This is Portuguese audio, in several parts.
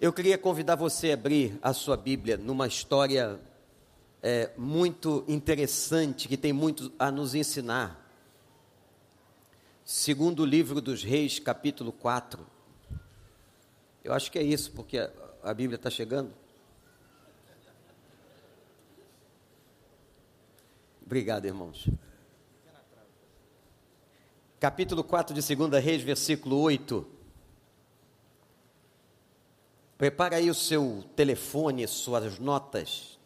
Eu queria convidar você a abrir a sua Bíblia numa história é, muito interessante que tem muito a nos ensinar. Segundo o livro dos Reis, capítulo 4. Eu acho que é isso, porque a, a Bíblia está chegando. Obrigado, irmãos. Capítulo 4 de 2 Reis, versículo 8. Prepara aí o seu telefone, suas notas,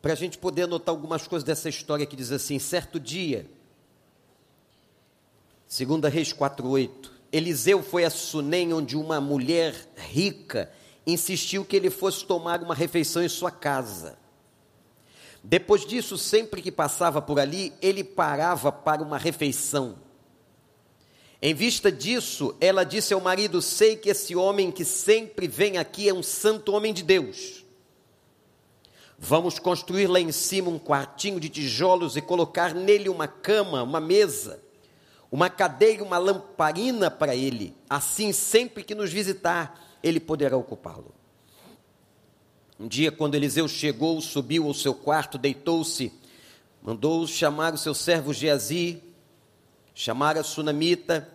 para a gente poder anotar algumas coisas dessa história que diz assim: certo dia, 2 Reis 4,8, Eliseu foi a Sunem, onde uma mulher rica insistiu que ele fosse tomar uma refeição em sua casa. Depois disso, sempre que passava por ali, ele parava para uma refeição. Em vista disso, ela disse ao marido: Sei que esse homem que sempre vem aqui é um santo homem de Deus. Vamos construir lá em cima um quartinho de tijolos e colocar nele uma cama, uma mesa, uma cadeira, uma lamparina para ele. Assim, sempre que nos visitar, ele poderá ocupá-lo. Um dia, quando Eliseu chegou, subiu ao seu quarto, deitou-se, mandou chamar o seu servo Geazi, chamar a sunamita.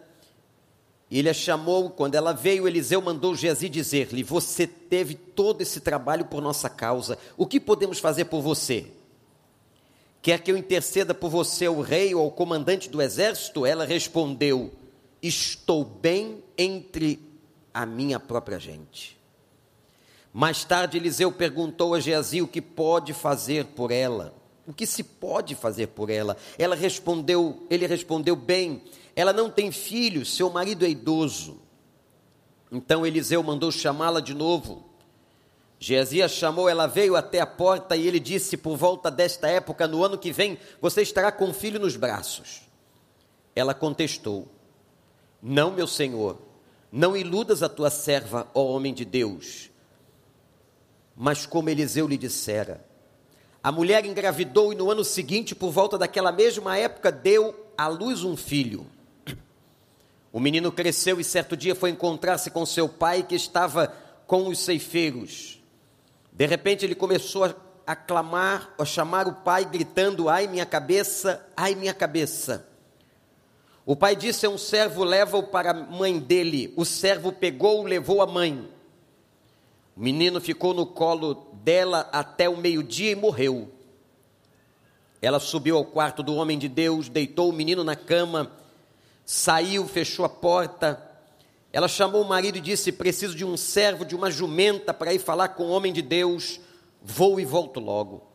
Ele a chamou, quando ela veio, Eliseu mandou Geazi dizer-lhe: Você teve todo esse trabalho por nossa causa, o que podemos fazer por você? Quer que eu interceda por você ao rei ou ao comandante do exército? Ela respondeu: Estou bem entre a minha própria gente. Mais tarde, Eliseu perguntou a Geazi o que pode fazer por ela. O que se pode fazer por ela? Ela respondeu, ele respondeu bem, ela não tem filhos, seu marido é idoso. Então Eliseu mandou chamá-la de novo. Geazi a chamou, ela veio até a porta e ele disse: Por volta desta época, no ano que vem, você estará com filho nos braços. Ela contestou: Não, meu senhor, não iludas a tua serva, ó homem de Deus. Mas como Eliseu lhe dissera, a mulher engravidou e no ano seguinte, por volta daquela mesma época, deu à luz um filho. O menino cresceu e certo dia foi encontrar-se com seu pai que estava com os ceifeiros. De repente ele começou a, a clamar, a chamar o pai, gritando: Ai minha cabeça, ai minha cabeça. O pai disse a um servo: Leva-o para a mãe dele. O servo pegou-o, levou a mãe. O menino ficou no colo dela até o meio-dia e morreu. Ela subiu ao quarto do homem de Deus, deitou o menino na cama, saiu, fechou a porta. Ela chamou o marido e disse: Preciso de um servo, de uma jumenta para ir falar com o homem de Deus. Vou e volto logo.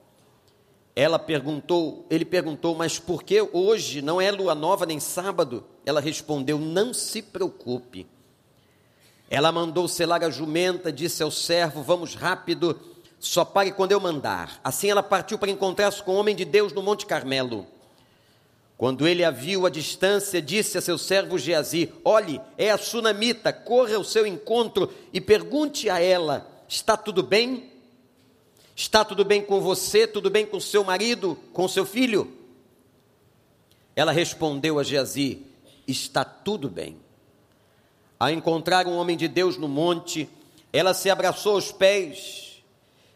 Ela perguntou, ele perguntou, mas por que hoje não é lua nova nem sábado? Ela respondeu: Não se preocupe. Ela mandou selar a jumenta, disse ao servo: Vamos rápido, só pare quando eu mandar. Assim ela partiu para encontrar-se com o homem de Deus no Monte Carmelo. Quando ele a viu à distância, disse a seu servo Geazi: Olhe, é a sunamita, corra ao seu encontro e pergunte a ela: Está tudo bem? Está tudo bem com você? Tudo bem com seu marido? Com seu filho? Ela respondeu a Geazi: Está tudo bem. Ao encontrar um homem de Deus no monte, ela se abraçou aos pés.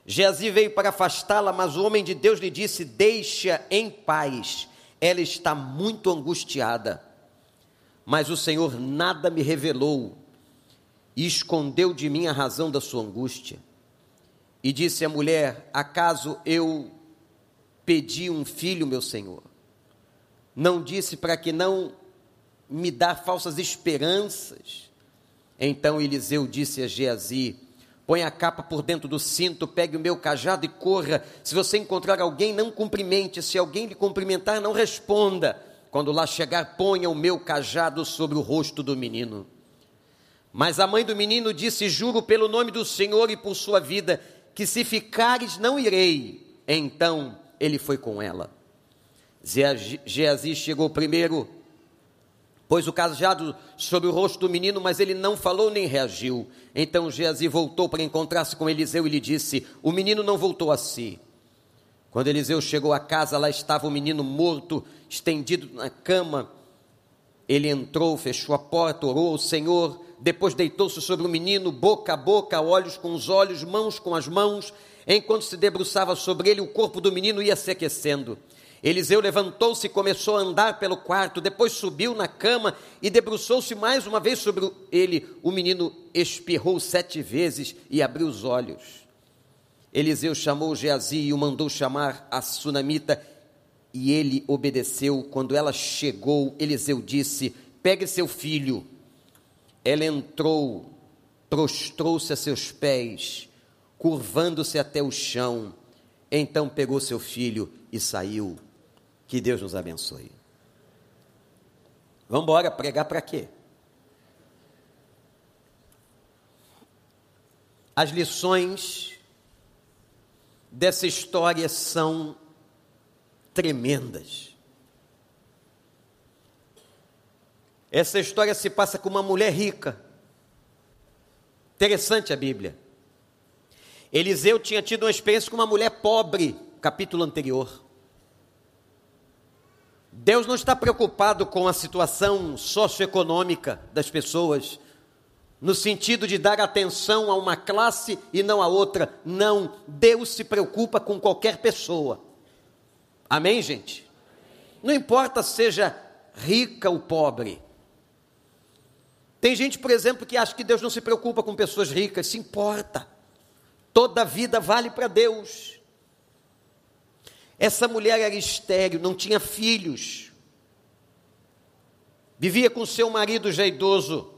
Geazi veio para afastá-la, mas o homem de Deus lhe disse: Deixa em paz, ela está muito angustiada. Mas o Senhor nada me revelou e escondeu de mim a razão da sua angústia. E disse a mulher: Acaso eu pedi um filho, meu Senhor? Não disse para que não me dar falsas esperanças então Eliseu disse a Geazi: Põe a capa por dentro do cinto, pegue o meu cajado e corra. Se você encontrar alguém, não cumprimente. Se alguém lhe cumprimentar, não responda. Quando lá chegar, ponha o meu cajado sobre o rosto do menino. Mas a mãe do menino disse: Juro pelo nome do Senhor e por sua vida, que se ficares, não irei. Então ele foi com ela. Geazi chegou primeiro pôs o cajado sobre o rosto do menino, mas ele não falou nem reagiu. Então Geazi voltou para encontrar-se com Eliseu e lhe disse: O menino não voltou a si. Quando Eliseu chegou à casa, lá estava o menino morto, estendido na cama. Ele entrou, fechou a porta, orou ao Senhor, depois deitou-se sobre o menino, boca a boca, olhos com os olhos, mãos com as mãos. Enquanto se debruçava sobre ele, o corpo do menino ia se aquecendo. Eliseu levantou-se e começou a andar pelo quarto, depois subiu na cama e debruçou-se mais uma vez sobre ele. O menino espirrou sete vezes e abriu os olhos. Eliseu chamou Geazi e o mandou chamar a sunamita, e ele obedeceu. Quando ela chegou, Eliseu disse: Pegue seu filho. Ela entrou, prostrou-se a seus pés, curvando-se até o chão. Então pegou seu filho e saiu. Que Deus nos abençoe. Vamos embora, pregar para quê? As lições dessa história são tremendas. Essa história se passa com uma mulher rica. Interessante a Bíblia. Eliseu tinha tido uma experiência com uma mulher pobre, capítulo anterior. Deus não está preocupado com a situação socioeconômica das pessoas, no sentido de dar atenção a uma classe e não a outra. Não, Deus se preocupa com qualquer pessoa. Amém, gente? Não importa seja rica ou pobre. Tem gente, por exemplo, que acha que Deus não se preocupa com pessoas ricas, se importa. Toda vida vale para Deus. Essa mulher era estéril, não tinha filhos. Vivia com seu marido já idoso.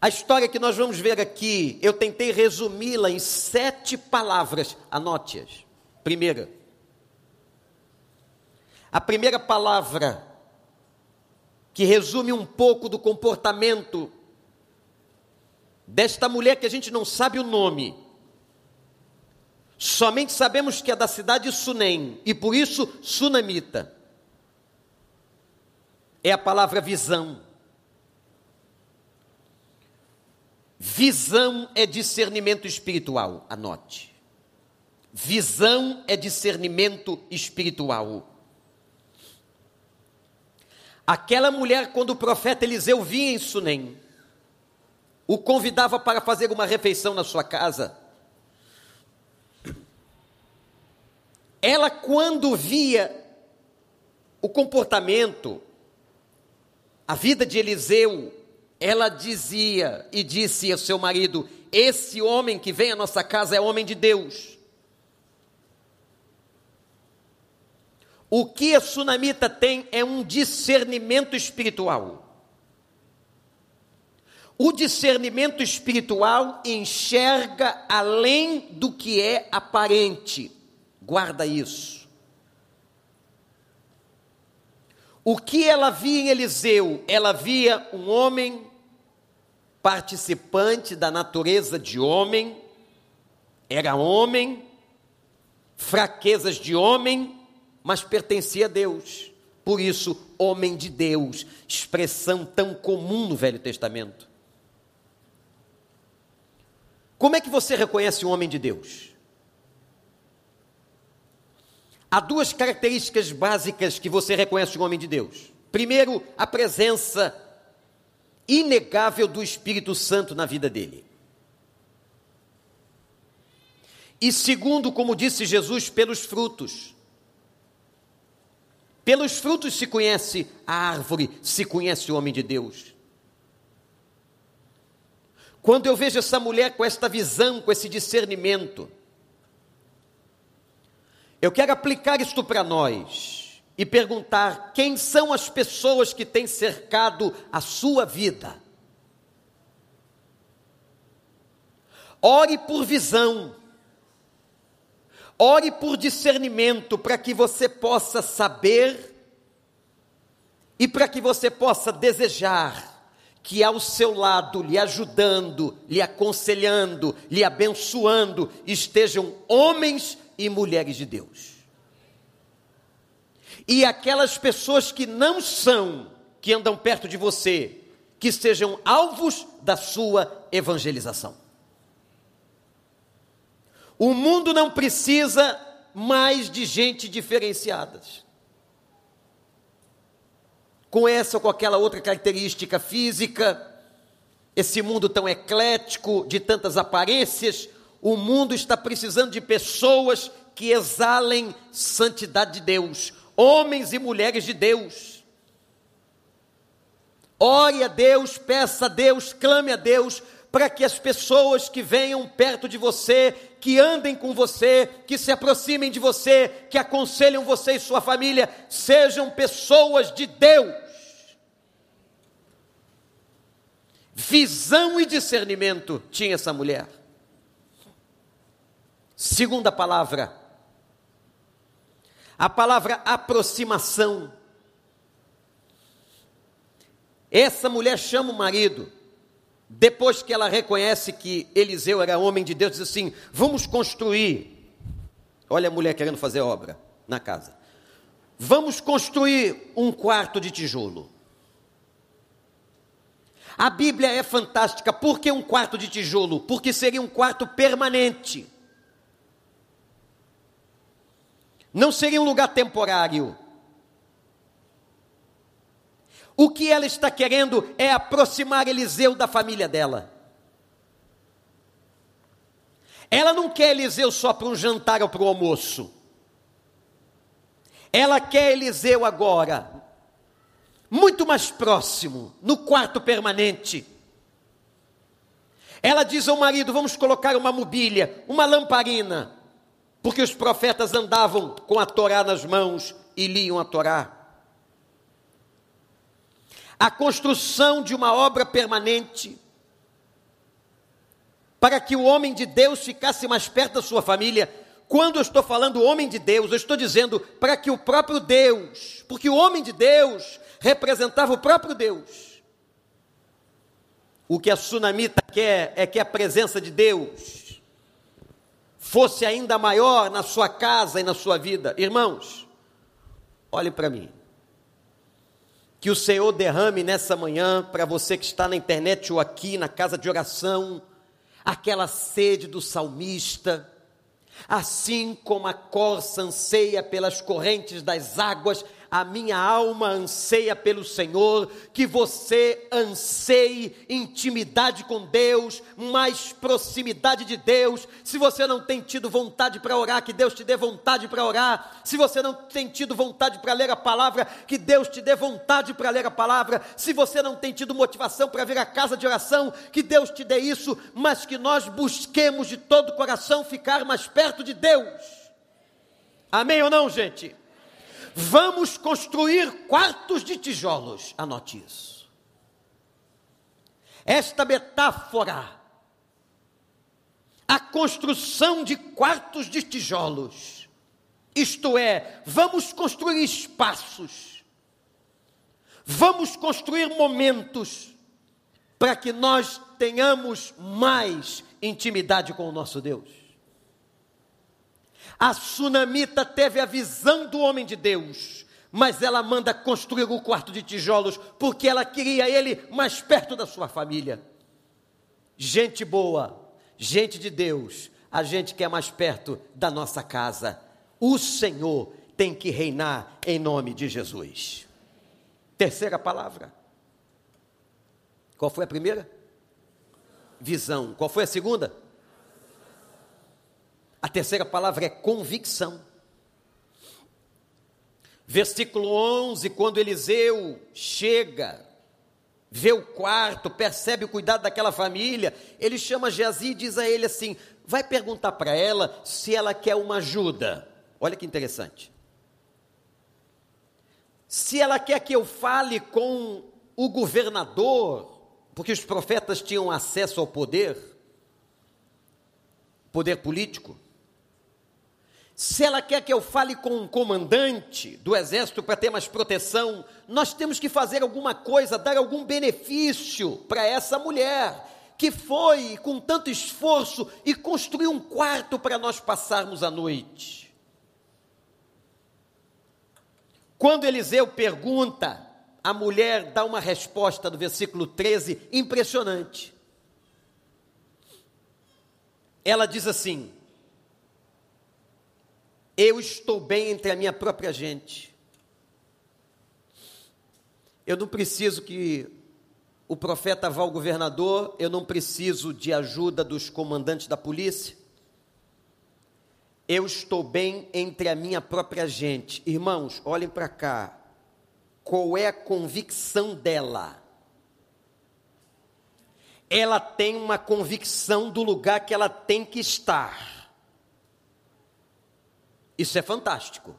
A história que nós vamos ver aqui, eu tentei resumi-la em sete palavras. Anote-as. Primeira. A primeira palavra que resume um pouco do comportamento desta mulher que a gente não sabe o nome, Somente sabemos que é da cidade de Sunem, e por isso sunamita. É a palavra visão. Visão é discernimento espiritual, anote. Visão é discernimento espiritual. Aquela mulher, quando o profeta Eliseu vinha em Sunem, o convidava para fazer uma refeição na sua casa. Ela, quando via o comportamento, a vida de Eliseu, ela dizia e disse ao seu marido: Esse homem que vem à nossa casa é homem de Deus. O que a sunamita tem é um discernimento espiritual. O discernimento espiritual enxerga além do que é aparente. Guarda isso. O que ela via em Eliseu? Ela via um homem participante da natureza de homem, era homem, fraquezas de homem, mas pertencia a Deus. Por isso, homem de Deus, expressão tão comum no Velho Testamento. Como é que você reconhece um homem de Deus? Há duas características básicas que você reconhece um homem de Deus. Primeiro, a presença inegável do Espírito Santo na vida dele. E segundo, como disse Jesus, pelos frutos. Pelos frutos se conhece a árvore, se conhece o homem de Deus. Quando eu vejo essa mulher com esta visão, com esse discernimento, eu quero aplicar isto para nós e perguntar: quem são as pessoas que têm cercado a sua vida? Ore por visão, ore por discernimento, para que você possa saber e para que você possa desejar que ao seu lado, lhe ajudando, lhe aconselhando, lhe abençoando, estejam homens e mulheres de Deus. E aquelas pessoas que não são, que andam perto de você, que sejam alvos da sua evangelização. O mundo não precisa mais de gente diferenciada. com essa ou com aquela outra característica física. Esse mundo tão eclético, de tantas aparências, o mundo está precisando de pessoas que exalem santidade de Deus, homens e mulheres de Deus. Ore a Deus, peça a Deus, clame a Deus, para que as pessoas que venham perto de você, que andem com você, que se aproximem de você, que aconselham você e sua família, sejam pessoas de Deus. Visão e discernimento tinha essa mulher. Segunda palavra, a palavra aproximação. Essa mulher chama o marido, depois que ela reconhece que Eliseu era homem de Deus, diz assim: Vamos construir. Olha a mulher querendo fazer obra na casa. Vamos construir um quarto de tijolo. A Bíblia é fantástica. Por que um quarto de tijolo? Porque seria um quarto permanente. Não seria um lugar temporário. O que ela está querendo é aproximar Eliseu da família dela. Ela não quer Eliseu só para um jantar ou para o almoço. Ela quer Eliseu agora, muito mais próximo, no quarto permanente. Ela diz ao marido: vamos colocar uma mobília, uma lamparina, porque os profetas andavam com a Torá nas mãos e liam a Torá a construção de uma obra permanente, para que o homem de Deus ficasse mais perto da sua família. Quando eu estou falando homem de Deus, eu estou dizendo para que o próprio Deus, porque o homem de Deus representava o próprio Deus. O que a sunamita quer é que a presença de Deus fosse ainda maior na sua casa e na sua vida. Irmãos, olhe para mim. Que o Senhor derrame nessa manhã, para você que está na internet ou aqui na casa de oração, aquela sede do salmista, assim como a corça anseia pelas correntes das águas, a minha alma anseia pelo Senhor, que você anseie intimidade com Deus, mais proximidade de Deus. Se você não tem tido vontade para orar, que Deus te dê vontade para orar. Se você não tem tido vontade para ler a palavra, que Deus te dê vontade para ler a palavra. Se você não tem tido motivação para vir à casa de oração, que Deus te dê isso, mas que nós busquemos de todo o coração ficar mais perto de Deus. Amém ou não, gente? Vamos construir quartos de tijolos. Anote isso. Esta metáfora, a construção de quartos de tijolos, isto é, vamos construir espaços, vamos construir momentos para que nós tenhamos mais intimidade com o nosso Deus. A sunamita teve a visão do homem de Deus, mas ela manda construir o quarto de tijolos porque ela queria ele mais perto da sua família. Gente boa, gente de Deus, a gente quer mais perto da nossa casa. O Senhor tem que reinar em nome de Jesus. Terceira palavra. Qual foi a primeira? Visão. Qual foi a segunda? A terceira palavra é convicção. Versículo 11: quando Eliseu chega, vê o quarto, percebe o cuidado daquela família, ele chama Geazi e diz a ele assim: vai perguntar para ela se ela quer uma ajuda. Olha que interessante. Se ela quer que eu fale com o governador, porque os profetas tinham acesso ao poder, poder político, se ela quer que eu fale com um comandante do exército para ter mais proteção, nós temos que fazer alguma coisa, dar algum benefício para essa mulher que foi com tanto esforço e construiu um quarto para nós passarmos a noite. Quando Eliseu pergunta, a mulher dá uma resposta do versículo 13 impressionante. Ela diz assim: eu estou bem entre a minha própria gente. Eu não preciso que o profeta vá ao governador, eu não preciso de ajuda dos comandantes da polícia. Eu estou bem entre a minha própria gente. Irmãos, olhem para cá. Qual é a convicção dela? Ela tem uma convicção do lugar que ela tem que estar. Isso é fantástico.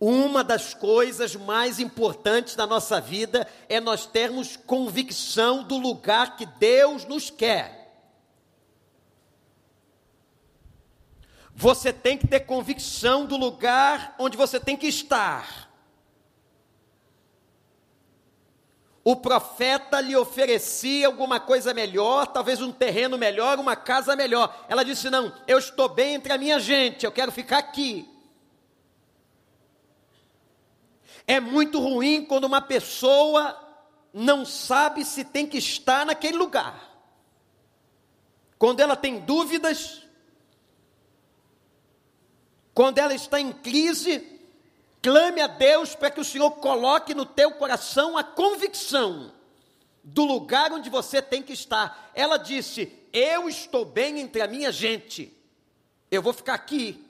Uma das coisas mais importantes da nossa vida é nós termos convicção do lugar que Deus nos quer. Você tem que ter convicção do lugar onde você tem que estar. O profeta lhe oferecia alguma coisa melhor, talvez um terreno melhor, uma casa melhor. Ela disse: Não, eu estou bem entre a minha gente, eu quero ficar aqui. É muito ruim quando uma pessoa não sabe se tem que estar naquele lugar. Quando ela tem dúvidas, quando ela está em crise, clame a Deus para que o Senhor coloque no teu coração a convicção do lugar onde você tem que estar. Ela disse: Eu estou bem entre a minha gente, eu vou ficar aqui.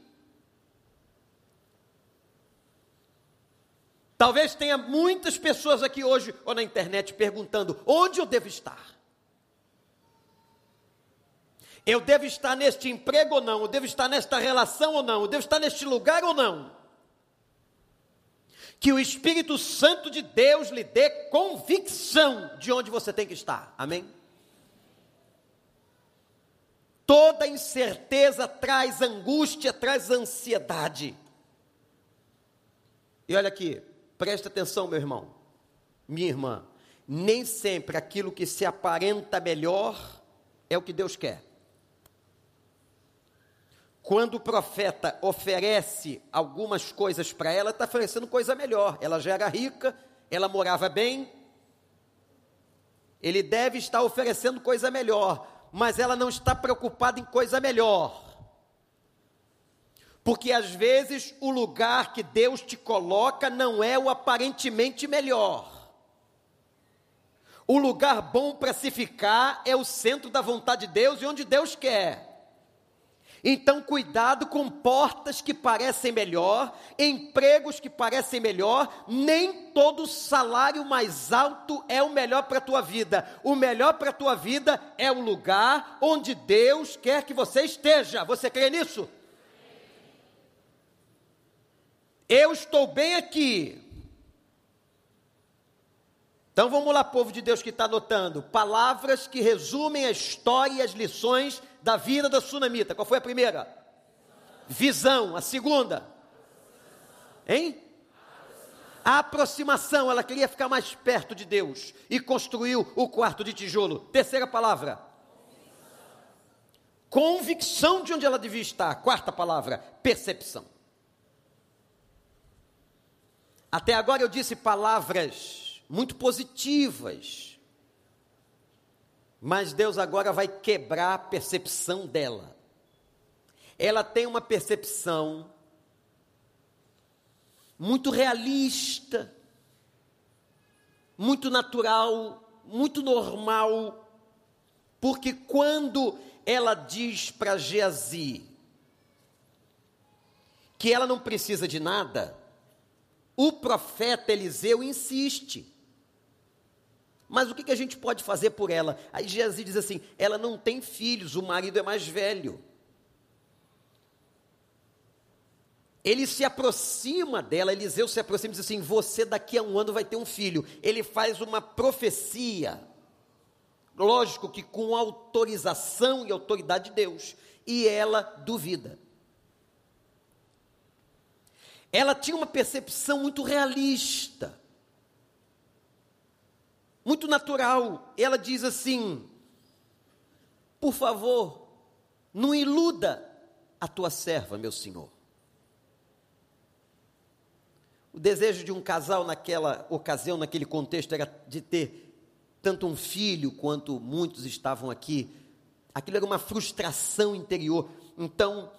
Talvez tenha muitas pessoas aqui hoje ou na internet perguntando: onde eu devo estar? Eu devo estar neste emprego ou não? Eu devo estar nesta relação ou não? Eu devo estar neste lugar ou não? Que o Espírito Santo de Deus lhe dê convicção de onde você tem que estar. Amém? Toda incerteza traz angústia, traz ansiedade. E olha aqui, preste atenção, meu irmão, minha irmã. Nem sempre aquilo que se aparenta melhor é o que Deus quer. Quando o profeta oferece algumas coisas para ela, está oferecendo coisa melhor. Ela já era rica, ela morava bem. Ele deve estar oferecendo coisa melhor, mas ela não está preocupada em coisa melhor. Porque às vezes o lugar que Deus te coloca não é o aparentemente melhor. O lugar bom para se ficar é o centro da vontade de Deus e onde Deus quer. Então, cuidado com portas que parecem melhor, empregos que parecem melhor, nem todo salário mais alto é o melhor para a tua vida. O melhor para a tua vida é o lugar onde Deus quer que você esteja. Você crê nisso? Eu estou bem aqui. Então vamos lá, povo de Deus que está anotando. Palavras que resumem a história e as lições da vida da sunamita. Qual foi a primeira? Visão. A segunda? Hein? A aproximação, ela queria ficar mais perto de Deus e construiu o quarto de tijolo. Terceira palavra. Convicção de onde ela devia estar. Quarta palavra, percepção. Até agora eu disse palavras muito positivas mas Deus agora vai quebrar a percepção dela. Ela tem uma percepção muito realista, muito natural, muito normal, porque quando ela diz para Geazi que ela não precisa de nada, o profeta Eliseu insiste. Mas o que, que a gente pode fazer por ela? Aí Jesus diz assim: ela não tem filhos, o marido é mais velho. Ele se aproxima dela, Eliseu se aproxima e diz assim: Você daqui a um ano vai ter um filho. Ele faz uma profecia, lógico que com autorização e autoridade de Deus, e ela duvida. Ela tinha uma percepção muito realista muito natural. Ela diz assim: Por favor, não iluda a tua serva, meu senhor. O desejo de um casal naquela ocasião, naquele contexto, era de ter tanto um filho quanto muitos estavam aqui. Aquilo era uma frustração interior. Então,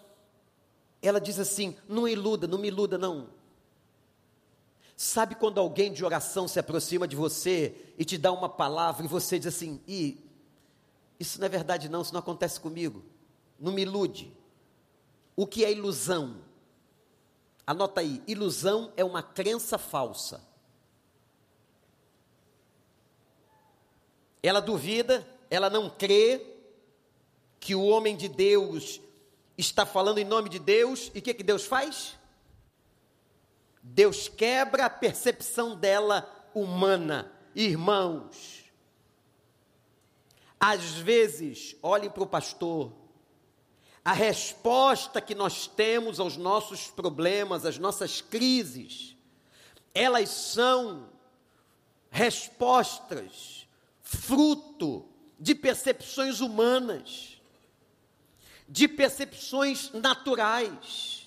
ela diz assim: não iluda, não me iluda, não. Sabe quando alguém de oração se aproxima de você e te dá uma palavra e você diz assim: "E isso não é verdade não, isso não acontece comigo. Não me ilude". O que é ilusão? Anota aí, ilusão é uma crença falsa. Ela duvida, ela não crê que o homem de Deus está falando em nome de Deus, e o que, que Deus faz? Deus quebra a percepção dela humana. Irmãos, às vezes, olhem para o pastor, a resposta que nós temos aos nossos problemas, às nossas crises, elas são respostas fruto de percepções humanas, de percepções naturais.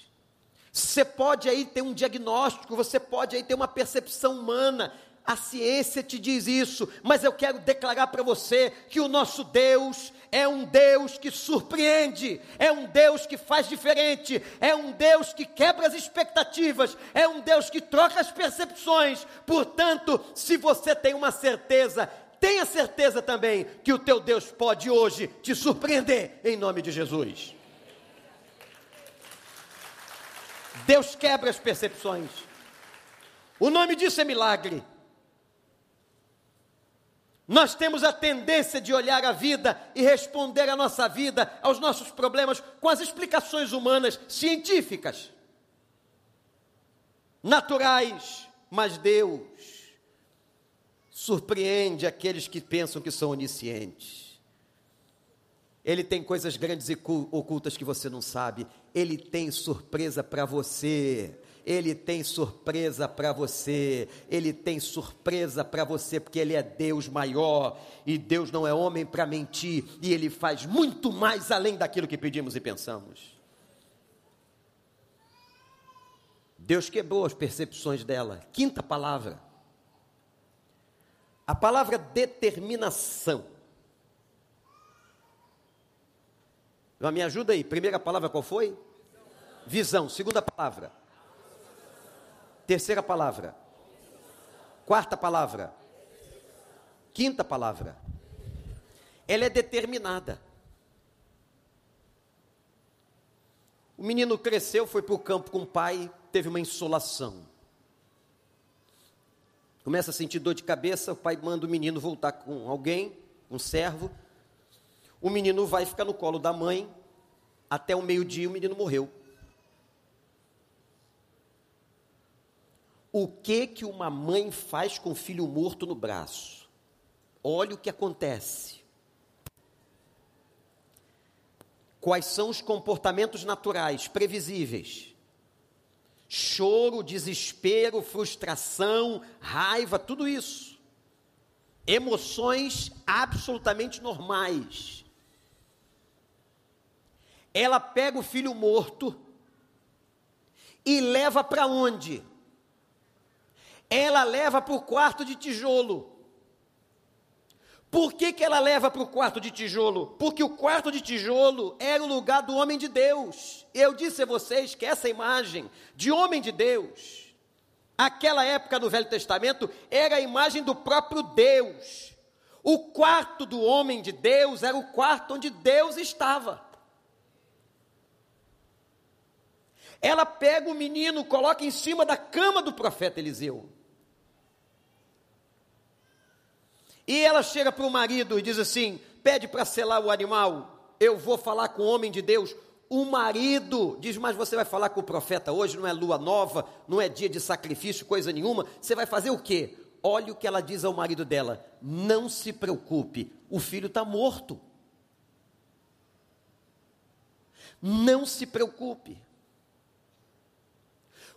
Você pode aí ter um diagnóstico, você pode aí ter uma percepção humana, a ciência te diz isso, mas eu quero declarar para você que o nosso Deus é um Deus que surpreende, é um Deus que faz diferente, é um Deus que quebra as expectativas, é um Deus que troca as percepções. Portanto, se você tem uma certeza, tenha certeza também que o teu Deus pode hoje te surpreender em nome de Jesus. Deus quebra as percepções. O nome disso é milagre. Nós temos a tendência de olhar a vida e responder a nossa vida, aos nossos problemas, com as explicações humanas, científicas, naturais, mas Deus surpreende aqueles que pensam que são oniscientes. Ele tem coisas grandes e ocultas que você não sabe. Ele tem surpresa para você. Ele tem surpresa para você. Ele tem surpresa para você porque ele é Deus maior e Deus não é homem para mentir e ele faz muito mais além daquilo que pedimos e pensamos. Deus quebrou as percepções dela. Quinta palavra. A palavra determinação. Me ajuda aí. Primeira palavra qual foi? Visão. Segunda palavra. Terceira palavra. Quarta palavra. Quinta palavra. Ela é determinada. O menino cresceu, foi para o campo com o pai, teve uma insolação. Começa a sentir dor de cabeça, o pai manda o menino voltar com alguém, um servo. O menino vai ficar no colo da mãe, até o meio-dia o menino morreu. O que que uma mãe faz com o filho morto no braço? Olha o que acontece. Quais são os comportamentos naturais, previsíveis? Choro, desespero, frustração, raiva, tudo isso. Emoções absolutamente normais. Ela pega o filho morto e leva para onde? ela leva para o quarto de tijolo. Por que, que ela leva para o quarto de tijolo? Porque o quarto de tijolo era o lugar do homem de Deus. Eu disse a vocês que essa imagem de homem de Deus, aquela época do Velho Testamento, era a imagem do próprio Deus. O quarto do homem de Deus era o quarto onde Deus estava. Ela pega o menino, coloca em cima da cama do profeta Eliseu. E ela chega para o marido e diz assim: pede para selar o animal, eu vou falar com o homem de Deus. O marido diz: Mas você vai falar com o profeta hoje, não é lua nova, não é dia de sacrifício, coisa nenhuma. Você vai fazer o quê? Olha o que ela diz ao marido dela: Não se preocupe, o filho está morto. Não se preocupe.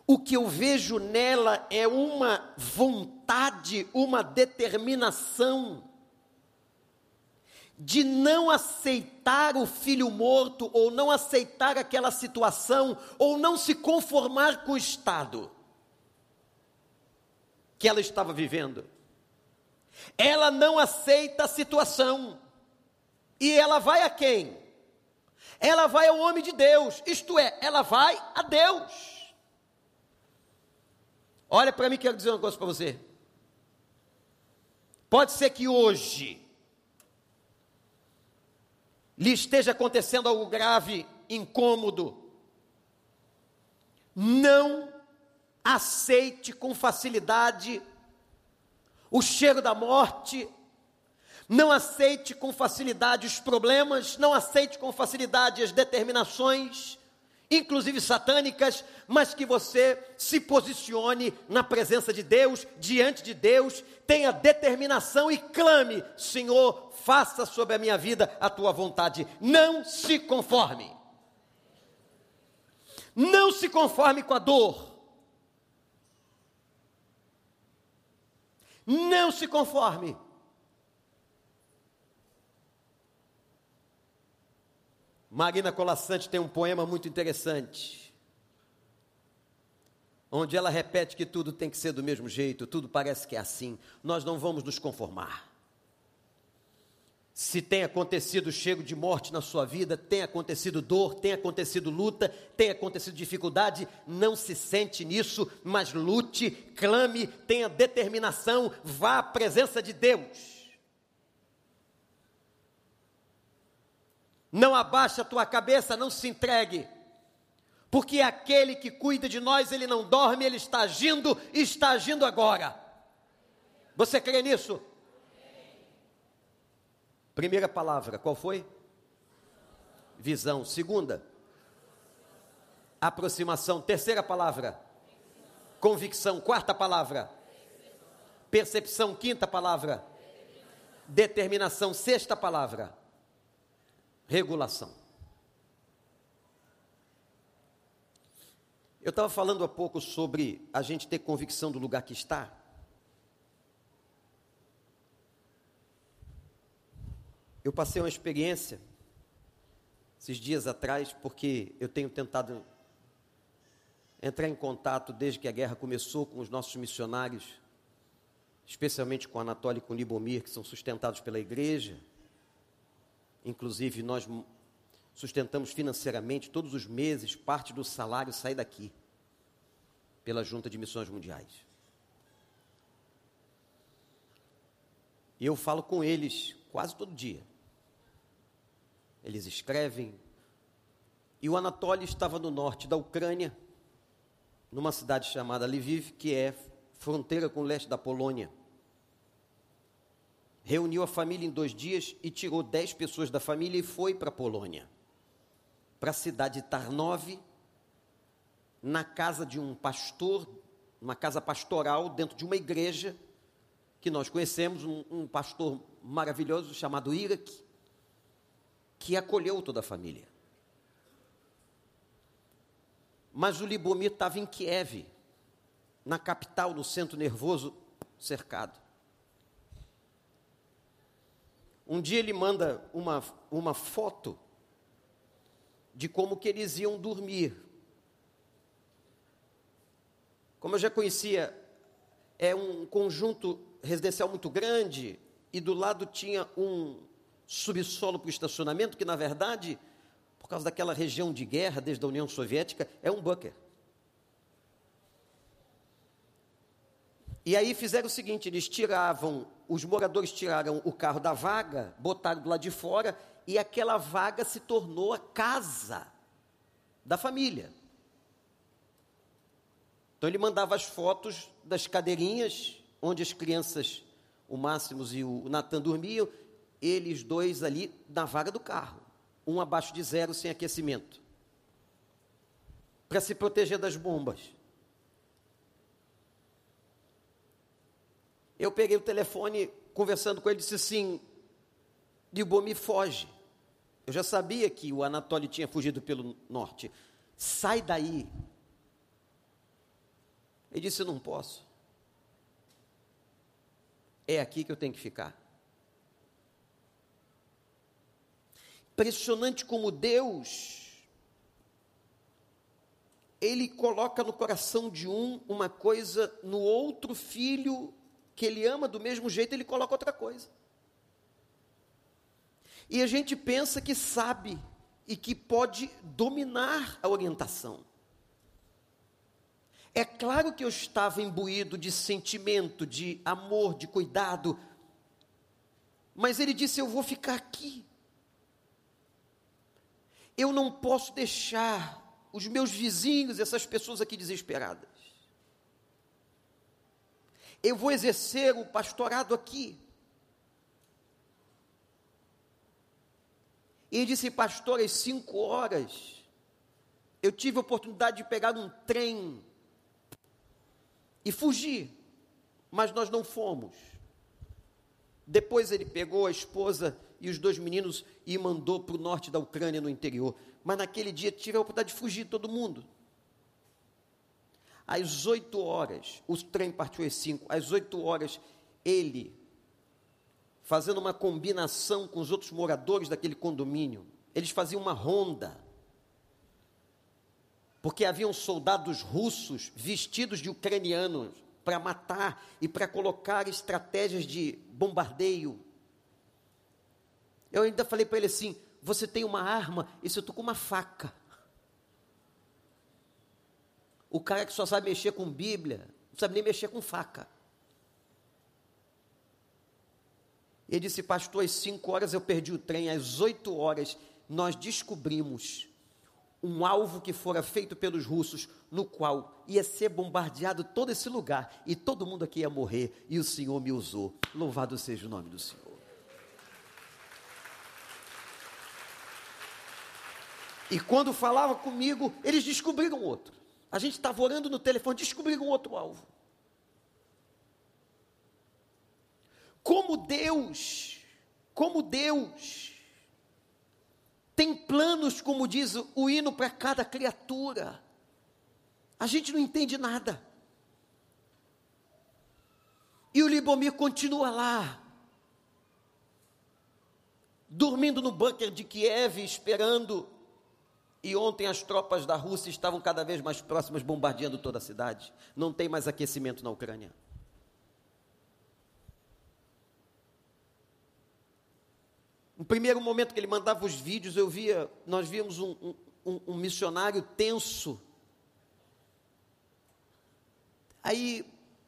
O que eu vejo nela é uma vontade, uma determinação de não aceitar o filho morto, ou não aceitar aquela situação, ou não se conformar com o estado que ela estava vivendo. Ela não aceita a situação. E ela vai a quem? Ela vai ao homem de Deus, isto é, ela vai a Deus. Olha para mim, quero dizer uma coisa para você. Pode ser que hoje lhe esteja acontecendo algo grave, incômodo. Não aceite com facilidade o cheiro da morte, não aceite com facilidade os problemas, não aceite com facilidade as determinações, inclusive satânicas, mas que você se posicione na presença de Deus, diante de Deus, tenha determinação e clame: Senhor, faça sobre a minha vida a tua vontade. Não se conforme. Não se conforme com a dor. Não se conforme. Marina Colassante tem um poema muito interessante, onde ela repete que tudo tem que ser do mesmo jeito, tudo parece que é assim. Nós não vamos nos conformar. Se tem acontecido chego de morte na sua vida, tem acontecido dor, tem acontecido luta, tem acontecido dificuldade, não se sente nisso, mas lute, clame, tenha determinação, vá à presença de Deus. Não abaixe a tua cabeça, não se entregue. Porque aquele que cuida de nós, ele não dorme, ele está agindo e está agindo agora. Você crê nisso? Primeira palavra, qual foi? Visão. Segunda, aproximação. Terceira palavra, convicção. Quarta palavra, percepção. Quinta palavra, determinação. Sexta palavra, regulação. Eu estava falando há pouco sobre a gente ter convicção do lugar que está. Eu passei uma experiência esses dias atrás, porque eu tenho tentado entrar em contato desde que a guerra começou com os nossos missionários, especialmente com Anatoly e com Libomir, que são sustentados pela igreja. Inclusive, nós sustentamos financeiramente todos os meses, parte do salário sai daqui, pela Junta de Missões Mundiais. E eu falo com eles quase todo dia eles escrevem. E o Anatoly estava no norte da Ucrânia, numa cidade chamada Lviv, que é fronteira com o leste da Polônia. Reuniu a família em dois dias e tirou dez pessoas da família e foi para a Polônia, para a cidade de Tarnov, na casa de um pastor, uma casa pastoral, dentro de uma igreja que nós conhecemos, um, um pastor maravilhoso chamado Irak, que acolheu toda a família. Mas o Libomir estava em Kiev, na capital, no centro nervoso, cercado. Um dia ele manda uma, uma foto de como que eles iam dormir. Como eu já conhecia, é um conjunto residencial muito grande e do lado tinha um subsolo para o estacionamento, que na verdade, por causa daquela região de guerra desde a União Soviética, é um bunker. E aí fizeram o seguinte: eles tiravam, os moradores tiraram o carro da vaga, botaram do lado de fora, e aquela vaga se tornou a casa da família. Então ele mandava as fotos das cadeirinhas onde as crianças, o Máximos e o Natan dormiam, eles dois ali na vaga do carro, um abaixo de zero sem aquecimento, para se proteger das bombas. Eu peguei o telefone, conversando com ele, disse assim: Libomi foge. Eu já sabia que o Anatoly tinha fugido pelo norte. Sai daí. Ele disse: Não posso. É aqui que eu tenho que ficar. Impressionante como Deus, Ele coloca no coração de um uma coisa, no outro filho que ele ama do mesmo jeito, ele coloca outra coisa. E a gente pensa que sabe e que pode dominar a orientação. É claro que eu estava imbuído de sentimento, de amor, de cuidado, mas ele disse: Eu vou ficar aqui. Eu não posso deixar os meus vizinhos, essas pessoas aqui desesperadas. Eu vou exercer o pastorado aqui. E disse, pastor, às cinco horas, eu tive a oportunidade de pegar um trem e fugir, mas nós não fomos. Depois ele pegou a esposa e os dois meninos e mandou para o norte da Ucrânia, no interior. Mas naquele dia tive a oportunidade de fugir todo mundo. Às oito horas, o trem partiu às cinco, às oito horas, ele, fazendo uma combinação com os outros moradores daquele condomínio, eles faziam uma ronda. Porque haviam soldados russos vestidos de ucranianos para matar e para colocar estratégias de bombardeio. Eu ainda falei para ele assim: você tem uma arma, e eu estou com uma faca. O cara que só sabe mexer com Bíblia, não sabe nem mexer com faca. Ele disse, pastor, às 5 horas eu perdi o trem, às 8 horas nós descobrimos um alvo que fora feito pelos russos, no qual ia ser bombardeado todo esse lugar, e todo mundo aqui ia morrer, e o Senhor me usou. Louvado seja o nome do Senhor. E quando falava comigo, eles descobriram outro. A gente estava orando no telefone, descobriram outro alvo. Como Deus, como Deus, tem planos, como diz o hino, para cada criatura. A gente não entende nada. E o Libomir continua lá, dormindo no bunker de Kiev, esperando. E ontem as tropas da Rússia estavam cada vez mais próximas, bombardeando toda a cidade. Não tem mais aquecimento na Ucrânia. No primeiro momento que ele mandava os vídeos, eu via, nós víamos um, um, um missionário tenso. Aí,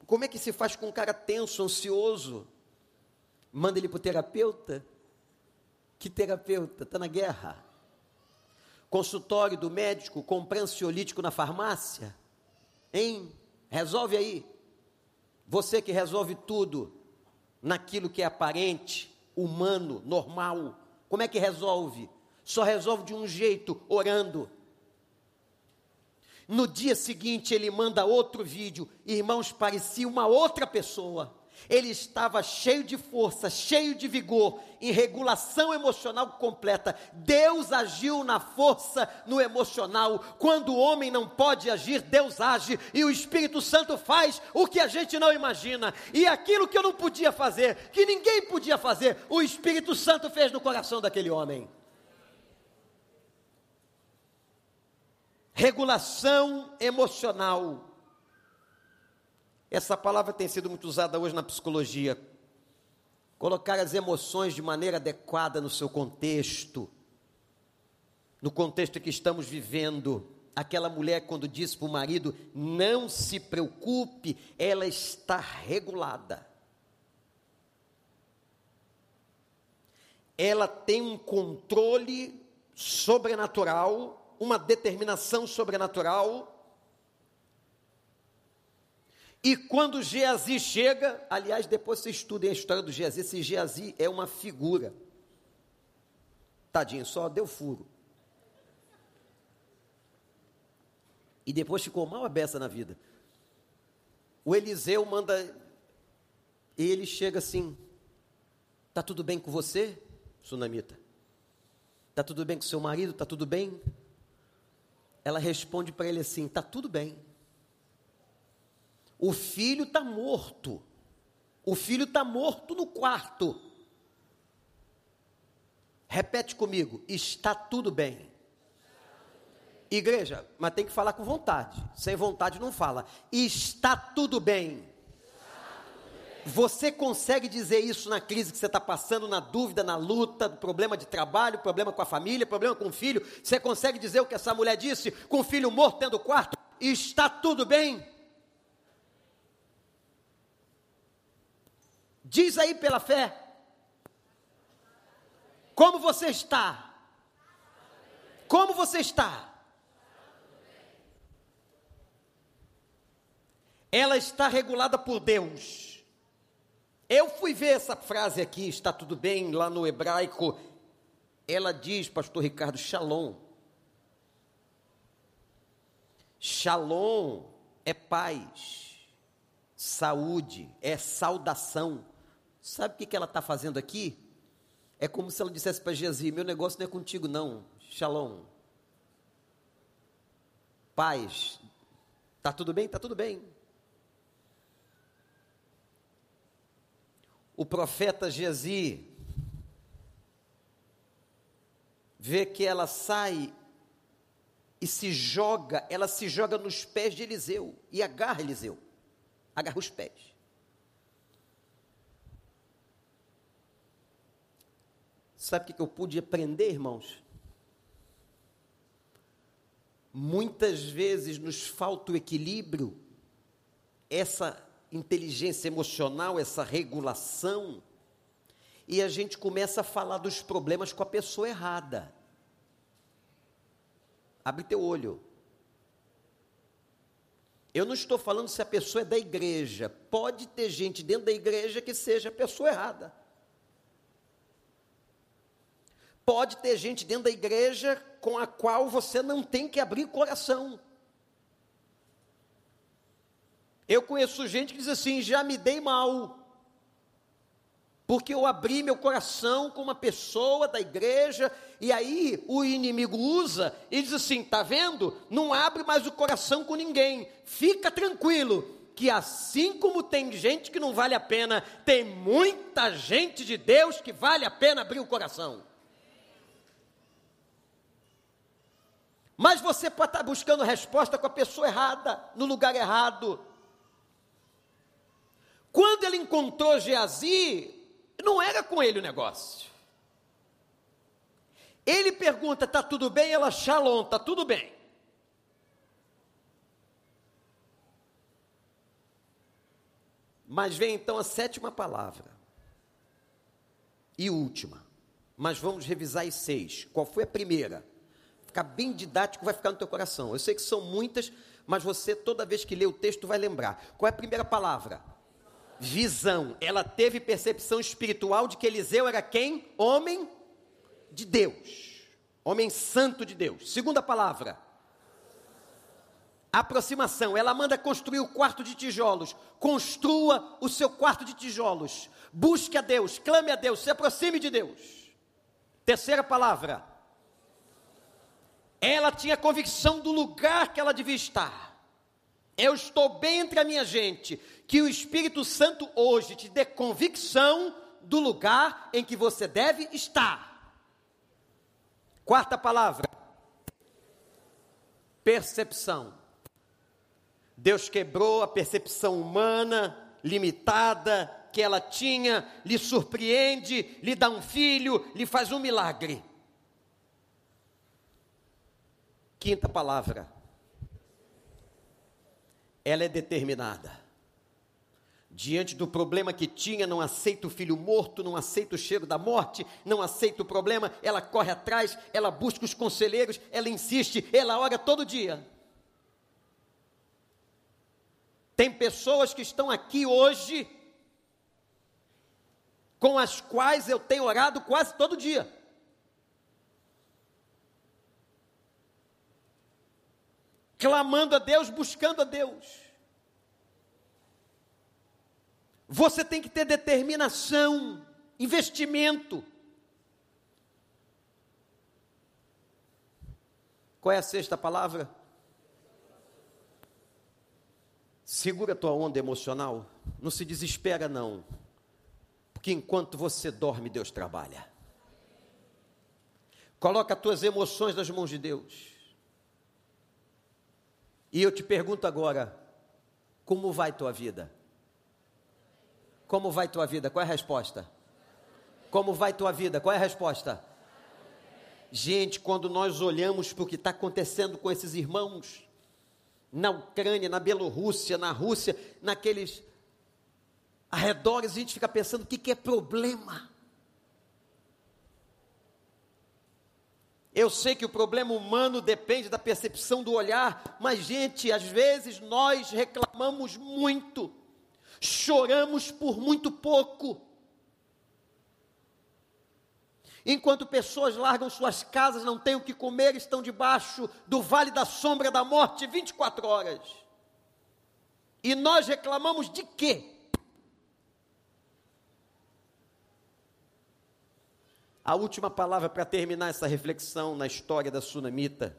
como é que se faz com um cara tenso, ansioso? Manda ele para o terapeuta? Que terapeuta? Está na guerra. Consultório do médico, compra ansiolítico na farmácia? Hein? Resolve aí. Você que resolve tudo naquilo que é aparente, humano, normal. Como é que resolve? Só resolve de um jeito, orando. No dia seguinte, ele manda outro vídeo. Irmãos, parecia uma outra pessoa. Ele estava cheio de força, cheio de vigor, em regulação emocional completa. Deus agiu na força, no emocional. Quando o homem não pode agir, Deus age e o Espírito Santo faz o que a gente não imagina. E aquilo que eu não podia fazer, que ninguém podia fazer, o Espírito Santo fez no coração daquele homem. Regulação emocional essa palavra tem sido muito usada hoje na psicologia. Colocar as emoções de maneira adequada no seu contexto, no contexto que estamos vivendo. Aquela mulher, quando disse para o marido: Não se preocupe, ela está regulada. Ela tem um controle sobrenatural, uma determinação sobrenatural e quando Geazi chega, aliás, depois você estudem a história do Geazi, esse Geazi é uma figura. Tadinho, só deu furo. E depois ficou mal a beça na vida. O Eliseu manda, ele chega assim: Tá tudo bem com você, Sunamita? Tá tudo bem com seu marido? Tá tudo bem? Ela responde para ele assim: Tá tudo bem. O filho está morto. O filho está morto no quarto. Repete comigo: está tudo bem. Igreja, mas tem que falar com vontade. Sem vontade não fala. Está tudo bem. Você consegue dizer isso na crise que você está passando, na dúvida, na luta, problema de trabalho, problema com a família, problema com o filho? Você consegue dizer o que essa mulher disse com o filho morto dentro do quarto? Está tudo bem? Diz aí pela fé. Como você está? Como você está? Ela está regulada por Deus. Eu fui ver essa frase aqui, está tudo bem, lá no hebraico. Ela diz, pastor Ricardo, shalom. Shalom é paz, saúde, é saudação. Sabe o que ela está fazendo aqui? É como se ela dissesse para Geazi: Meu negócio não é contigo, não. Shalom. Paz. Tá tudo bem? Tá tudo bem. O profeta Geazi vê que ela sai e se joga, ela se joga nos pés de Eliseu e agarra Eliseu, agarra os pés. Sabe o que eu pude aprender, irmãos? Muitas vezes nos falta o equilíbrio, essa inteligência emocional, essa regulação, e a gente começa a falar dos problemas com a pessoa errada. Abre teu olho. Eu não estou falando se a pessoa é da igreja. Pode ter gente dentro da igreja que seja a pessoa errada. Pode ter gente dentro da igreja com a qual você não tem que abrir coração. Eu conheço gente que diz assim: já me dei mal porque eu abri meu coração com uma pessoa da igreja, e aí o inimigo usa e diz assim: tá vendo? Não abre mais o coração com ninguém, fica tranquilo, que assim como tem gente que não vale a pena, tem muita gente de Deus que vale a pena abrir o coração. Mas você pode estar buscando resposta com a pessoa errada, no lugar errado. Quando ele encontrou Geazi, não era com ele o negócio. Ele pergunta: está tudo bem? Ela, Shalom, está tudo bem. Mas vem então a sétima palavra. E última. Mas vamos revisar as seis. Qual foi a primeira? Ficar bem didático, vai ficar no teu coração. Eu sei que são muitas, mas você, toda vez que lê o texto, vai lembrar. Qual é a primeira palavra? visão. Ela teve percepção espiritual de que Eliseu era quem? Homem de Deus. Homem santo de Deus. Segunda palavra. Aproximação. Ela manda construir o quarto de tijolos. Construa o seu quarto de tijolos. Busque a Deus, clame a Deus, se aproxime de Deus. Terceira palavra. Ela tinha convicção do lugar que ela devia estar. Eu estou bem entre a minha gente. Que o Espírito Santo hoje te dê convicção do lugar em que você deve estar. Quarta palavra: percepção. Deus quebrou a percepção humana limitada que ela tinha, lhe surpreende, lhe dá um filho, lhe faz um milagre. Quinta palavra: ela é determinada. Diante do problema que tinha, não aceita o filho morto, não aceita o cheiro da morte, não aceita o problema, ela corre atrás, ela busca os conselheiros, ela insiste, ela ora todo dia. Tem pessoas que estão aqui hoje, com as quais eu tenho orado quase todo dia. Clamando a Deus, buscando a Deus. Você tem que ter determinação, investimento. Qual é a sexta palavra? Segura a tua onda emocional. Não se desespera, não. Porque enquanto você dorme, Deus trabalha. Coloca as tuas emoções nas mãos de Deus. E eu te pergunto agora: como vai tua vida? Como vai tua vida? Qual é a resposta? Como vai tua vida? Qual é a resposta? Gente, quando nós olhamos para o que está acontecendo com esses irmãos, na Ucrânia, na Bielorrússia, na Rússia, naqueles arredores, a gente fica pensando o que, que é problema. Eu sei que o problema humano depende da percepção do olhar, mas, gente, às vezes nós reclamamos muito, choramos por muito pouco. Enquanto pessoas largam suas casas, não têm o que comer, estão debaixo do vale da sombra da morte 24 horas. E nós reclamamos de quê? A última palavra para terminar essa reflexão na história da sunamita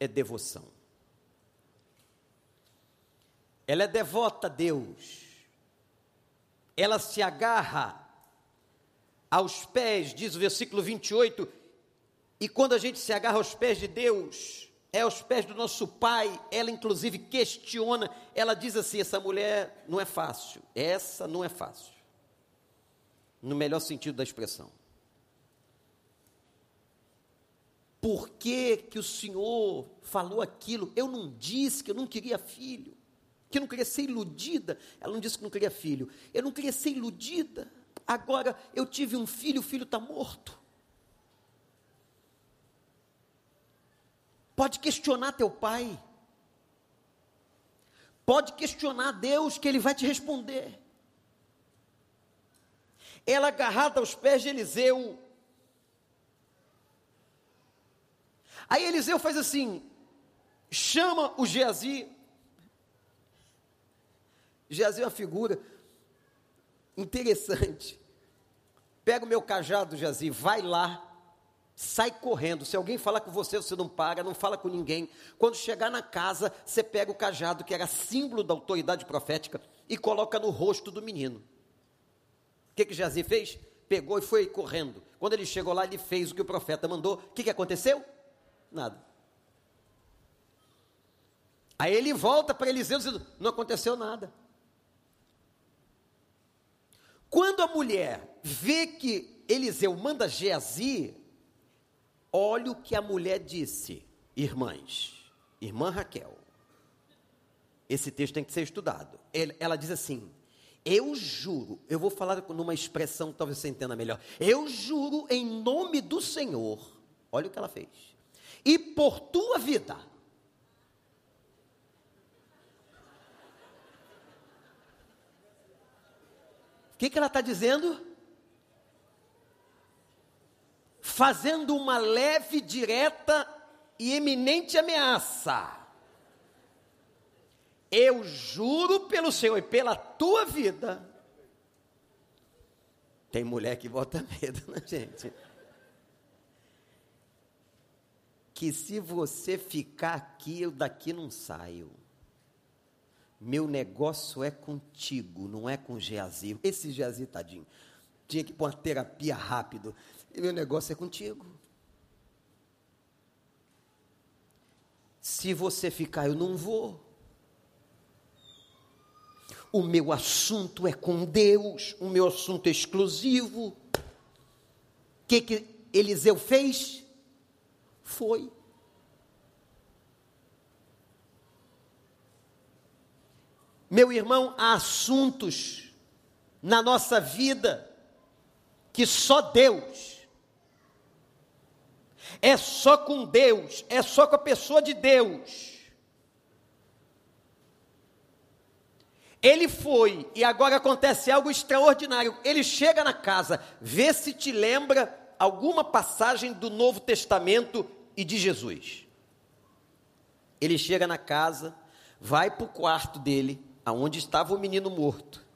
é devoção. Ela é devota a Deus. Ela se agarra aos pés, diz o versículo 28, e quando a gente se agarra aos pés de Deus, é aos pés do nosso Pai, ela inclusive questiona, ela diz assim: essa mulher não é fácil, essa não é fácil, no melhor sentido da expressão. Por que, que o Senhor falou aquilo? Eu não disse que eu não queria filho, que eu não queria ser iludida. Ela não disse que não queria filho. Eu não queria ser iludida. Agora eu tive um filho, o filho está morto. Pode questionar teu pai. Pode questionar Deus, que Ele vai te responder. Ela agarrada aos pés de Eliseu, Aí Eliseu faz assim: chama o Geazi. Geazi é uma figura interessante. Pega o meu cajado, Geazi, vai lá, sai correndo. Se alguém falar com você, você não para, não fala com ninguém. Quando chegar na casa, você pega o cajado, que era símbolo da autoridade profética, e coloca no rosto do menino. O que, que Geazi fez? Pegou e foi correndo. Quando ele chegou lá, ele fez o que o profeta mandou. O que, que aconteceu? Nada. Aí ele volta para Eliseu dizendo: não aconteceu nada. Quando a mulher vê que Eliseu manda Geazi, olha o que a mulher disse, irmãs, irmã Raquel. Esse texto tem que ser estudado. Ela diz assim: Eu juro, eu vou falar numa expressão que talvez você entenda melhor. Eu juro em nome do Senhor. Olha o que ela fez e por tua vida. O que, que ela está dizendo? Fazendo uma leve, direta e eminente ameaça. Eu juro pelo Senhor e pela tua vida. Tem mulher que bota medo, né, gente? Que se você ficar aqui, eu daqui não saio. Meu negócio é contigo, não é com Geazi. Esse Geazi, tadinho, tinha que pôr uma terapia rápido. E meu negócio é contigo. Se você ficar, eu não vou. O meu assunto é com Deus, o meu assunto é exclusivo. O que, que Eliseu fez? Foi. Meu irmão, há assuntos na nossa vida que só Deus, é só com Deus, é só com a pessoa de Deus. Ele foi, e agora acontece algo extraordinário. Ele chega na casa, vê se te lembra alguma passagem do Novo Testamento e de Jesus. Ele chega na casa, vai para o quarto dele, aonde estava o menino morto.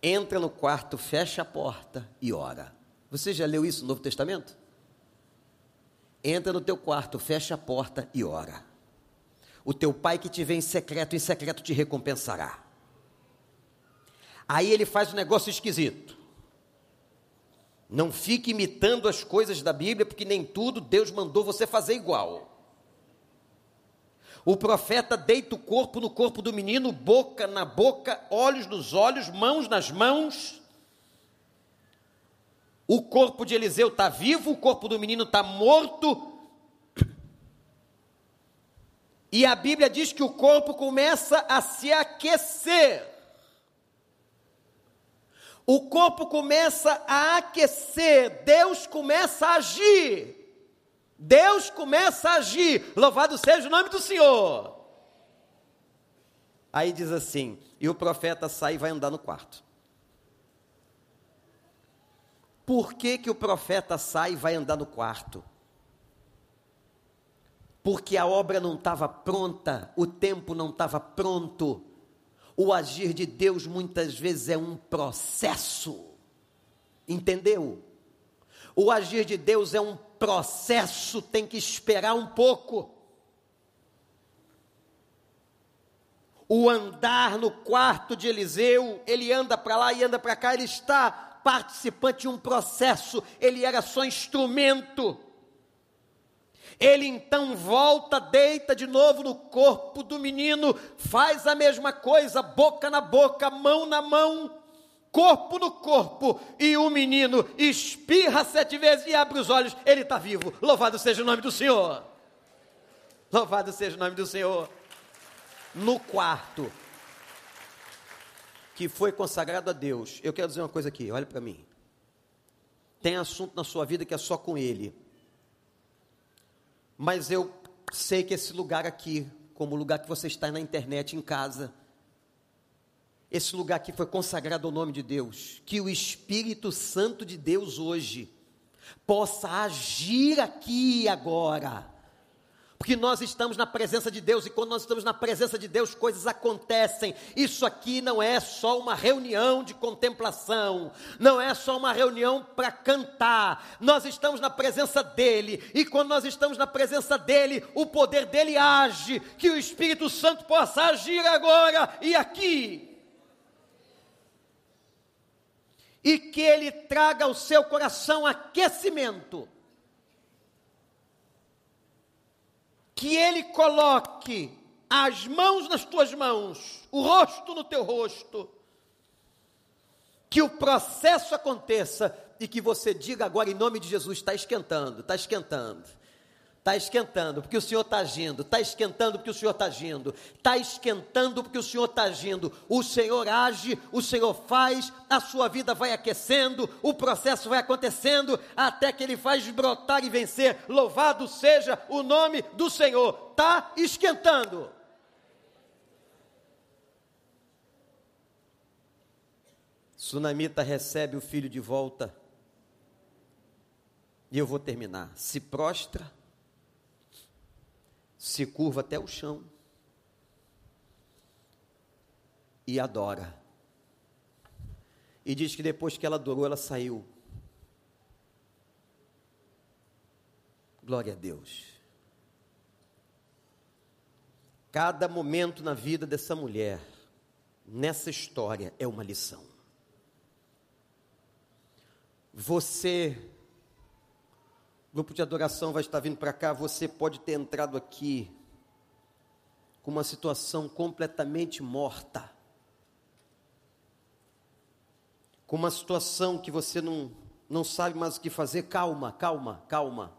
Entra no quarto, fecha a porta e ora. Você já leu isso no Novo Testamento? Entra no teu quarto, fecha a porta e ora. O teu pai que te vê em secreto, em secreto te recompensará. Aí ele faz um negócio esquisito. Não fique imitando as coisas da Bíblia, porque nem tudo Deus mandou você fazer igual. O profeta deita o corpo no corpo do menino, boca na boca, olhos nos olhos, mãos nas mãos. O corpo de Eliseu está vivo, o corpo do menino está morto. E a Bíblia diz que o corpo começa a se aquecer. O corpo começa a aquecer, Deus começa a agir. Deus começa a agir. Louvado seja o nome do Senhor. Aí diz assim: e o profeta sai e vai andar no quarto. Por que, que o profeta sai e vai andar no quarto? Porque a obra não estava pronta, o tempo não estava pronto. O agir de Deus muitas vezes é um processo. Entendeu? O agir de Deus é um processo, tem que esperar um pouco. O andar no quarto de Eliseu, ele anda para lá e anda para cá, ele está participante de um processo, ele era só instrumento. Ele então volta, deita de novo no corpo do menino, faz a mesma coisa, boca na boca, mão na mão, corpo no corpo, e o menino espirra sete vezes e abre os olhos, ele está vivo. Louvado seja o nome do Senhor. Louvado seja o nome do Senhor. No quarto, que foi consagrado a Deus, eu quero dizer uma coisa aqui, olha para mim. Tem assunto na sua vida que é só com Ele mas eu sei que esse lugar aqui, como o lugar que você está na internet, em casa, esse lugar aqui foi consagrado ao nome de Deus, que o Espírito Santo de Deus hoje possa agir aqui e agora porque nós estamos na presença de Deus e quando nós estamos na presença de Deus, coisas acontecem. Isso aqui não é só uma reunião de contemplação, não é só uma reunião para cantar. Nós estamos na presença dEle e quando nós estamos na presença dEle, o poder dEle age. Que o Espírito Santo possa agir agora e aqui. E que Ele traga ao seu coração aquecimento que Ele coloque as mãos nas tuas mãos, o rosto no teu rosto, que o processo aconteça e que você diga agora em nome de Jesus: está esquentando, está esquentando. Está esquentando porque o Senhor está agindo. Está esquentando porque o Senhor está agindo. Está esquentando porque o Senhor está agindo. O Senhor age, o Senhor faz, a sua vida vai aquecendo, o processo vai acontecendo até que Ele faz brotar e vencer. Louvado seja o nome do Senhor. Está esquentando. Sunamita recebe o filho de volta. E eu vou terminar. Se prostra se curva até o chão e adora. E diz que depois que ela adorou, ela saiu. Glória a Deus. Cada momento na vida dessa mulher, nessa história, é uma lição. Você grupo de adoração vai estar vindo para cá, você pode ter entrado aqui com uma situação completamente morta. Com uma situação que você não, não sabe mais o que fazer, calma, calma, calma.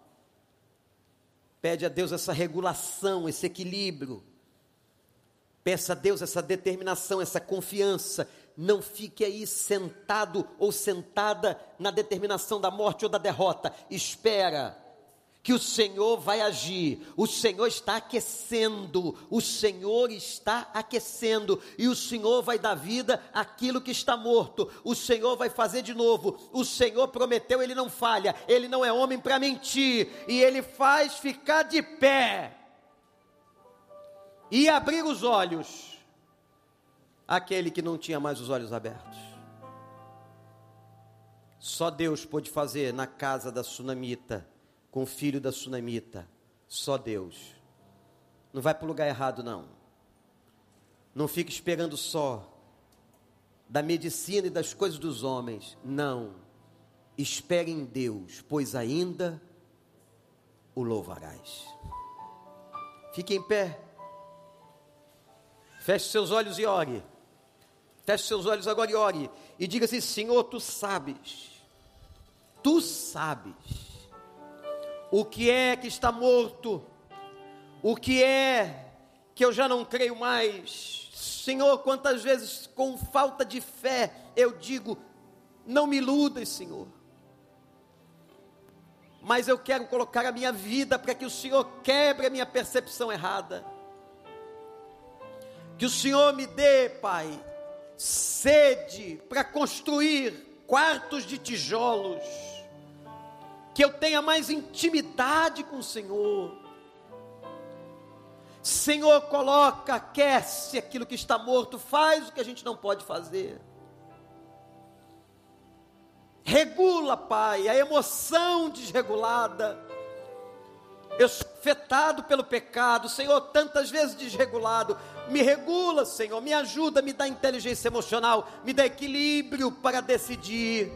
Pede a Deus essa regulação, esse equilíbrio. Peça a Deus essa determinação, essa confiança, não fique aí sentado ou sentada na determinação da morte ou da derrota. Espera que o Senhor vai agir. O Senhor está aquecendo, o Senhor está aquecendo e o Senhor vai dar vida àquilo que está morto. O Senhor vai fazer de novo. O Senhor prometeu, ele não falha. Ele não é homem para mentir e ele faz ficar de pé e abrir os olhos aquele que não tinha mais os olhos abertos. Só Deus pôde fazer na casa da sunamita, com o filho da sunamita. Só Deus. Não vai para o lugar errado, não. Não fique esperando só da medicina e das coisas dos homens. Não. Espere em Deus, pois ainda o louvarás. Fique em pé. Feche seus olhos e ore. Feche seus olhos agora e ore. E diga assim: Senhor, tu sabes, tu sabes o que é que está morto, o que é que eu já não creio mais. Senhor, quantas vezes com falta de fé eu digo: Não me iludas, Senhor. Mas eu quero colocar a minha vida para que o Senhor quebre a minha percepção errada. Que o Senhor me dê, Pai, sede para construir quartos de tijolos. Que eu tenha mais intimidade com o Senhor. Senhor, coloca, aquece aquilo que está morto, faz o que a gente não pode fazer. Regula, Pai, a emoção desregulada. Eu sou afetado pelo pecado, Senhor, tantas vezes desregulado. Me regula, Senhor, me ajuda, me dá inteligência emocional, me dá equilíbrio para decidir,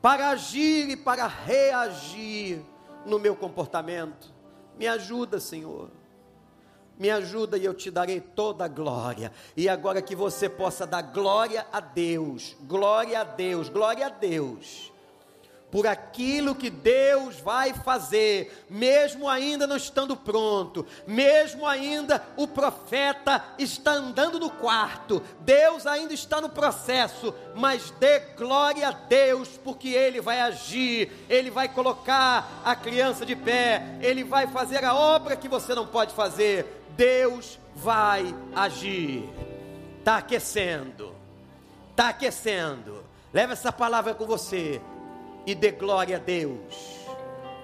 para agir e para reagir no meu comportamento. Me ajuda, Senhor me ajuda e eu te darei toda a glória. E agora que você possa dar glória a Deus, glória a Deus, glória a Deus. Por aquilo que Deus vai fazer, mesmo ainda não estando pronto, mesmo ainda o profeta está andando no quarto, Deus ainda está no processo, mas dê glória a Deus, porque Ele vai agir, Ele vai colocar a criança de pé, Ele vai fazer a obra que você não pode fazer, Deus vai agir. Está aquecendo, está aquecendo. Leva essa palavra com você e dê glória a Deus,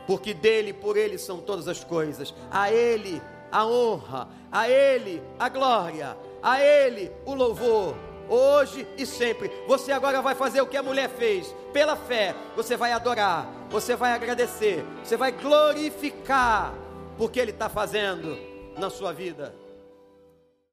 porque dele, por ele são todas as coisas. A ele a honra, a ele a glória, a ele o louvor. Hoje e sempre, você agora vai fazer o que a mulher fez, pela fé, você vai adorar, você vai agradecer, você vai glorificar, porque Ele está fazendo na sua vida.